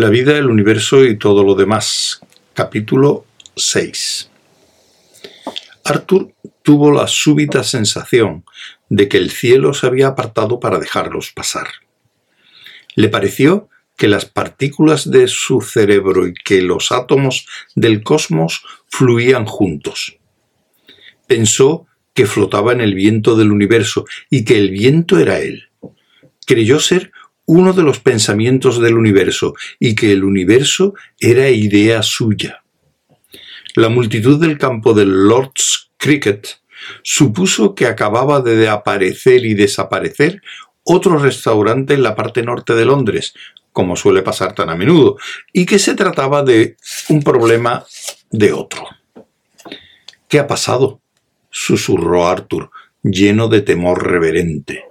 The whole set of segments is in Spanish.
La vida, el universo y todo lo demás. Capítulo 6. Arthur tuvo la súbita sensación de que el cielo se había apartado para dejarlos pasar. Le pareció que las partículas de su cerebro y que los átomos del cosmos fluían juntos. Pensó que flotaba en el viento del universo y que el viento era él. Creyó ser uno de los pensamientos del universo y que el universo era idea suya. La multitud del campo del Lord's Cricket supuso que acababa de aparecer y desaparecer otro restaurante en la parte norte de Londres, como suele pasar tan a menudo, y que se trataba de un problema de otro. ¿Qué ha pasado? susurró Arthur, lleno de temor reverente.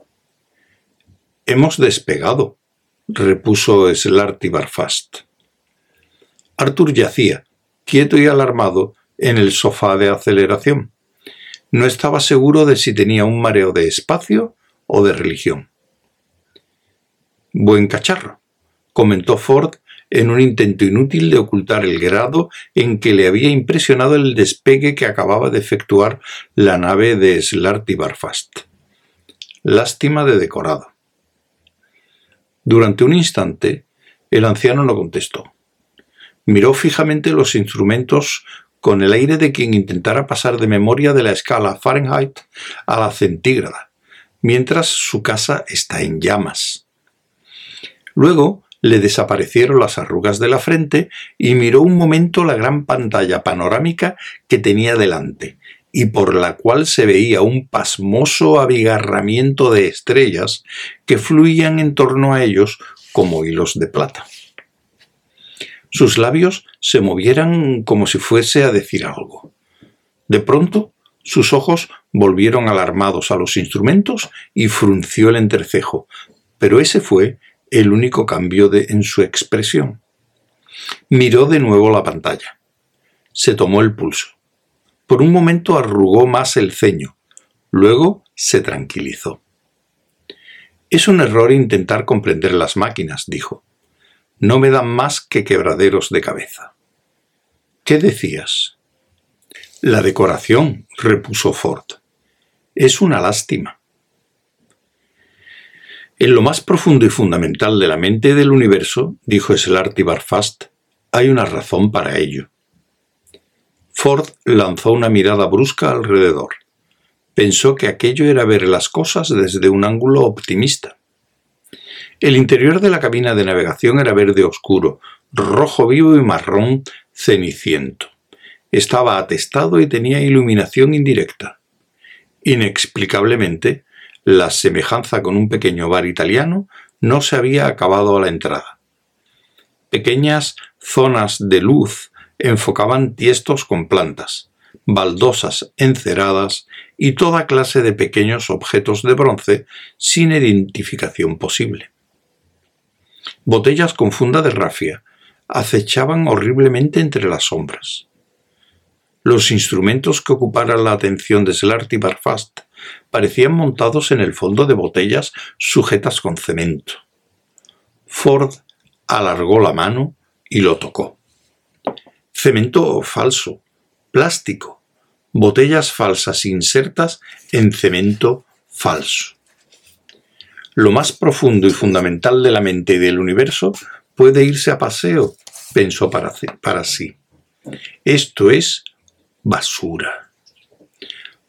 Hemos despegado, repuso Slarty Barfast. Arthur yacía, quieto y alarmado, en el sofá de aceleración. No estaba seguro de si tenía un mareo de espacio o de religión. Buen cacharro, comentó Ford en un intento inútil de ocultar el grado en que le había impresionado el despegue que acababa de efectuar la nave de Slarty Barfast. Lástima de decorado. Durante un instante, el anciano no contestó. Miró fijamente los instrumentos con el aire de quien intentara pasar de memoria de la escala Fahrenheit a la centígrada, mientras su casa está en llamas. Luego le desaparecieron las arrugas de la frente y miró un momento la gran pantalla panorámica que tenía delante, y por la cual se veía un pasmoso abigarramiento de estrellas que fluían en torno a ellos como hilos de plata. Sus labios se movieran como si fuese a decir algo. De pronto, sus ojos volvieron alarmados a los instrumentos y frunció el entrecejo, pero ese fue el único cambio de, en su expresión. Miró de nuevo la pantalla. Se tomó el pulso. Por un momento arrugó más el ceño, luego se tranquilizó. Es un error intentar comprender las máquinas, dijo. No me dan más que quebraderos de cabeza. ¿Qué decías? La decoración, repuso Ford. Es una lástima. En lo más profundo y fundamental de la mente del universo, dijo Slarty Barfast, hay una razón para ello. Ford lanzó una mirada brusca alrededor. Pensó que aquello era ver las cosas desde un ángulo optimista. El interior de la cabina de navegación era verde oscuro, rojo vivo y marrón ceniciento. Estaba atestado y tenía iluminación indirecta. Inexplicablemente, la semejanza con un pequeño bar italiano no se había acabado a la entrada. Pequeñas zonas de luz enfocaban tiestos con plantas, baldosas enceradas y toda clase de pequeños objetos de bronce sin identificación posible. Botellas con funda de rafia acechaban horriblemente entre las sombras. Los instrumentos que ocuparan la atención de Slarty Barfast parecían montados en el fondo de botellas sujetas con cemento. Ford alargó la mano y lo tocó. Cemento falso, plástico, botellas falsas insertas en cemento falso. Lo más profundo y fundamental de la mente y del universo puede irse a paseo, pensó para, para sí. Esto es basura.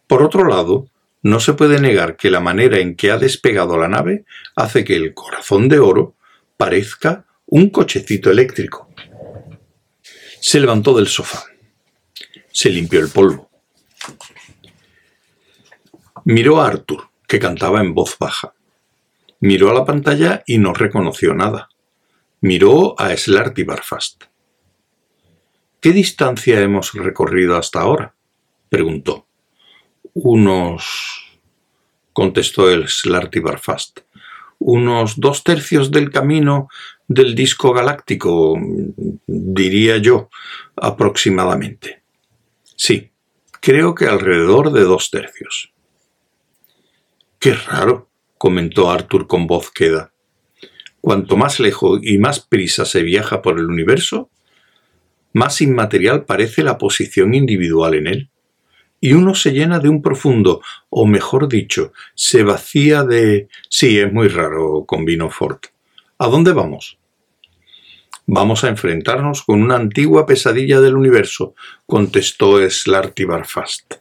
Por otro lado, no se puede negar que la manera en que ha despegado la nave hace que el corazón de oro parezca un cochecito eléctrico. Se levantó del sofá. Se limpió el polvo. Miró a Arthur, que cantaba en voz baja. Miró a la pantalla y no reconoció nada. Miró a Slarty Barfast. ¿Qué distancia hemos recorrido hasta ahora? preguntó. Unos. contestó el Slarty Barfast. Unos dos tercios del camino del disco galáctico, diría yo, aproximadamente. Sí, creo que alrededor de dos tercios. Qué raro, comentó Arthur con voz queda. cuanto más lejos y más prisa se viaja por el universo, más inmaterial parece la posición individual en él. Y uno se llena de un profundo, o mejor dicho, se vacía de... Sí, es muy raro, convino Ford. ¿A dónde vamos? Vamos a enfrentarnos con una antigua pesadilla del universo, contestó Slarty Barfast.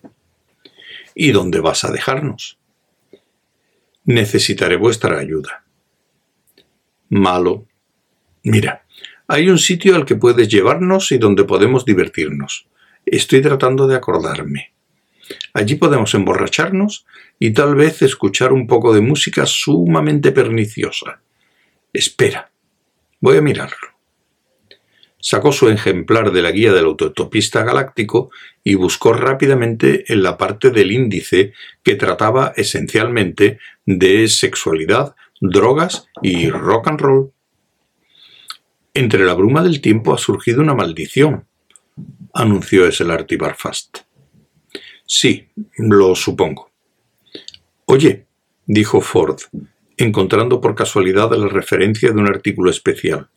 ¿Y dónde vas a dejarnos? Necesitaré vuestra ayuda. Malo. Mira, hay un sitio al que puedes llevarnos y donde podemos divertirnos. Estoy tratando de acordarme. Allí podemos emborracharnos y tal vez escuchar un poco de música sumamente perniciosa. Espera, voy a mirarlo. Sacó su ejemplar de la guía del autotopista galáctico y buscó rápidamente en la parte del índice que trataba esencialmente de sexualidad, drogas y rock and roll. Entre la bruma del tiempo ha surgido una maldición, anunció Esselarty Barfast. Sí, lo supongo. Oye, dijo Ford, encontrando por casualidad la referencia de un artículo especial.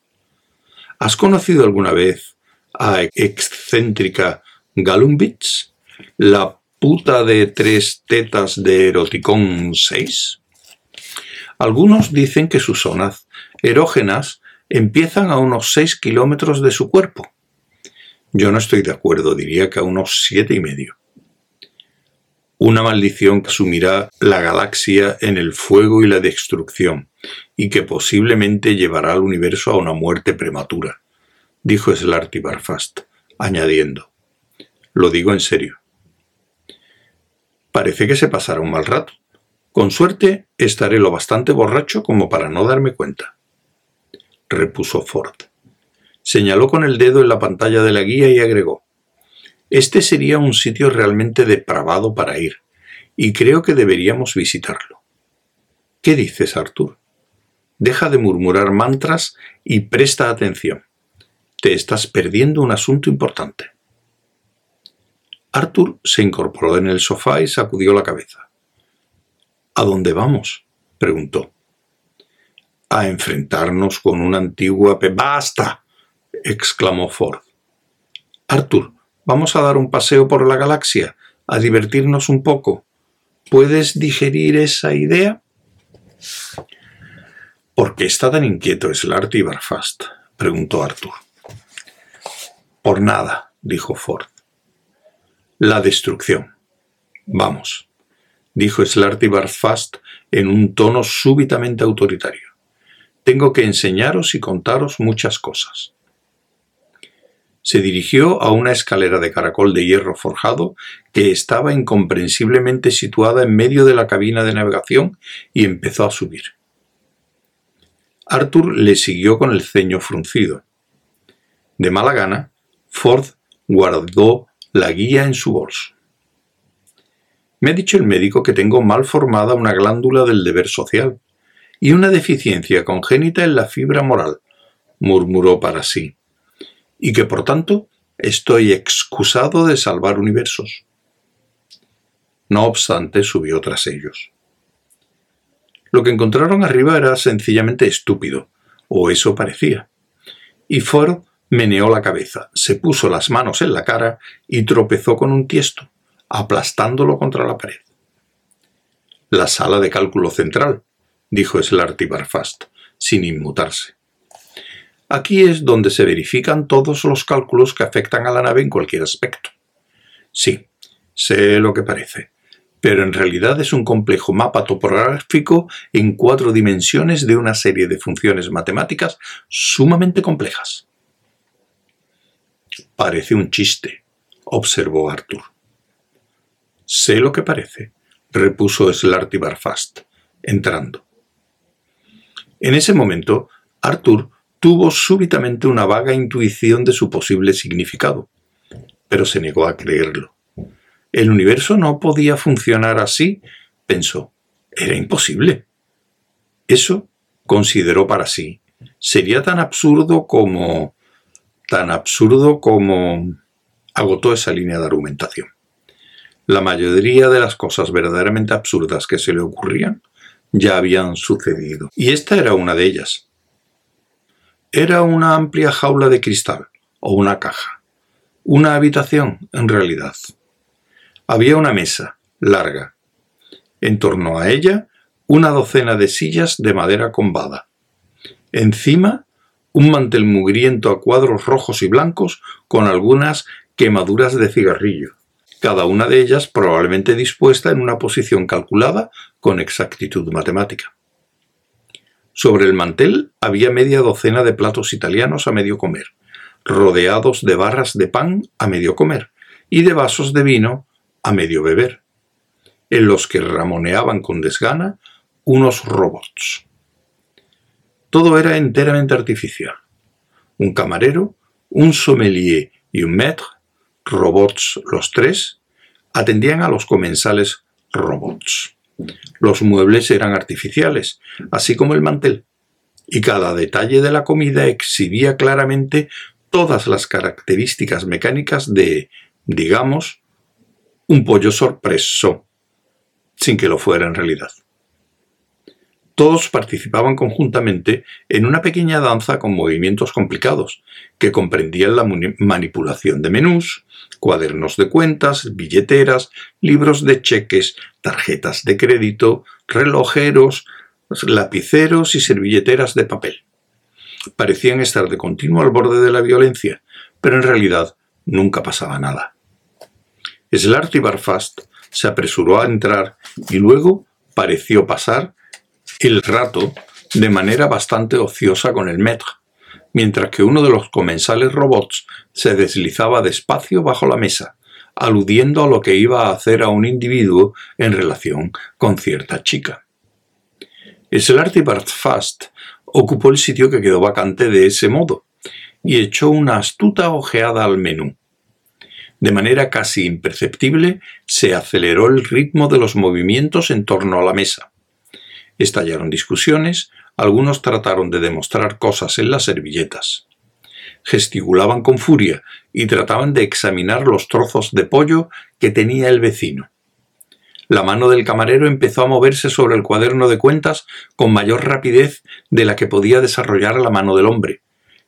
¿Has conocido alguna vez a excéntrica Galumbits, la puta de tres tetas de Eroticón 6? Algunos dicen que sus zonas erógenas empiezan a unos 6 kilómetros de su cuerpo. Yo no estoy de acuerdo, diría que a unos siete y medio. Una maldición que sumirá la galaxia en el fuego y la destrucción, y que posiblemente llevará al universo a una muerte prematura, dijo Slarty Barfast, añadiendo. Lo digo en serio. Parece que se pasará un mal rato. Con suerte estaré lo bastante borracho como para no darme cuenta repuso Ford. Señaló con el dedo en la pantalla de la guía y agregó Este sería un sitio realmente depravado para ir, y creo que deberíamos visitarlo. ¿Qué dices, Arthur? Deja de murmurar mantras y presta atención. Te estás perdiendo un asunto importante. Arthur se incorporó en el sofá y sacudió la cabeza. ¿A dónde vamos? preguntó a enfrentarnos con una antigua... ¡Basta! exclamó Ford. Arthur, vamos a dar un paseo por la galaxia, a divertirnos un poco. ¿Puedes digerir esa idea? ¿Por qué está tan inquieto Slarty Barfast? preguntó Arthur. Por nada, dijo Ford. La destrucción. Vamos, dijo Slarty Barfast en un tono súbitamente autoritario tengo que enseñaros y contaros muchas cosas. Se dirigió a una escalera de caracol de hierro forjado que estaba incomprensiblemente situada en medio de la cabina de navegación y empezó a subir. Arthur le siguió con el ceño fruncido. De mala gana, Ford guardó la guía en su bolso. Me ha dicho el médico que tengo mal formada una glándula del deber social, y una deficiencia congénita en la fibra moral, murmuró para sí, y que por tanto estoy excusado de salvar universos. No obstante, subió tras ellos. Lo que encontraron arriba era sencillamente estúpido, o eso parecía. Y Ford meneó la cabeza, se puso las manos en la cara y tropezó con un tiesto, aplastándolo contra la pared. La sala de cálculo central, dijo Slarty Barfast, sin inmutarse. Aquí es donde se verifican todos los cálculos que afectan a la nave en cualquier aspecto. Sí, sé lo que parece, pero en realidad es un complejo mapa topográfico en cuatro dimensiones de una serie de funciones matemáticas sumamente complejas. Parece un chiste, observó Arthur. Sé lo que parece, repuso Slarty Barfast, entrando. En ese momento, Arthur tuvo súbitamente una vaga intuición de su posible significado, pero se negó a creerlo. El universo no podía funcionar así, pensó. Era imposible. Eso, consideró para sí, sería tan absurdo como... tan absurdo como... agotó esa línea de argumentación. La mayoría de las cosas verdaderamente absurdas que se le ocurrían ya habían sucedido. Y esta era una de ellas. Era una amplia jaula de cristal, o una caja. Una habitación, en realidad. Había una mesa, larga. En torno a ella, una docena de sillas de madera combada. Encima, un mantel mugriento a cuadros rojos y blancos con algunas quemaduras de cigarrillo, cada una de ellas probablemente dispuesta en una posición calculada con exactitud matemática. Sobre el mantel había media docena de platos italianos a medio comer, rodeados de barras de pan a medio comer y de vasos de vino a medio beber, en los que ramoneaban con desgana unos robots. Todo era enteramente artificial. Un camarero, un sommelier y un maître, robots los tres, atendían a los comensales robots. Los muebles eran artificiales, así como el mantel, y cada detalle de la comida exhibía claramente todas las características mecánicas de, digamos, un pollo sorpreso, sin que lo fuera en realidad. Todos participaban conjuntamente en una pequeña danza con movimientos complicados, que comprendían la manipulación de menús, cuadernos de cuentas, billeteras, libros de cheques, tarjetas de crédito, relojeros, lapiceros y servilleteras de papel. Parecían estar de continuo al borde de la violencia, pero en realidad nunca pasaba nada. Slarty Barfast se apresuró a entrar y luego pareció pasar el rato de manera bastante ociosa con el maître, mientras que uno de los comensales robots se deslizaba despacio bajo la mesa, aludiendo a lo que iba a hacer a un individuo en relación con cierta chica. Slarty Fast ocupó el sitio que quedó vacante de ese modo y echó una astuta ojeada al menú. De manera casi imperceptible se aceleró el ritmo de los movimientos en torno a la mesa. Estallaron discusiones, algunos trataron de demostrar cosas en las servilletas. Gesticulaban con furia y trataban de examinar los trozos de pollo que tenía el vecino. La mano del camarero empezó a moverse sobre el cuaderno de cuentas con mayor rapidez de la que podía desarrollar la mano del hombre,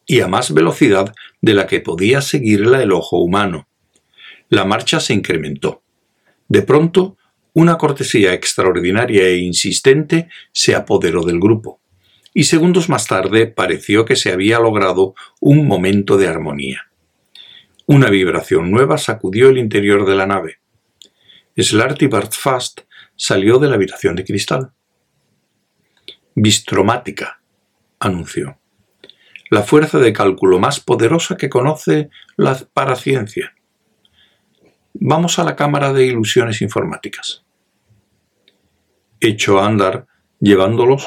y a más velocidad de la que podía seguirla el ojo humano. La marcha se incrementó. De pronto, una cortesía extraordinaria e insistente se apoderó del grupo, y segundos más tarde pareció que se había logrado un momento de armonía. Una vibración nueva sacudió el interior de la nave. Slarty Bartfast salió de la habitación de cristal. Bistromática, anunció. La fuerza de cálculo más poderosa que conoce la paraciencia. Vamos a la cámara de ilusiones informáticas echó a andar llevándolos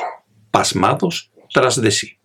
pasmados tras de sí.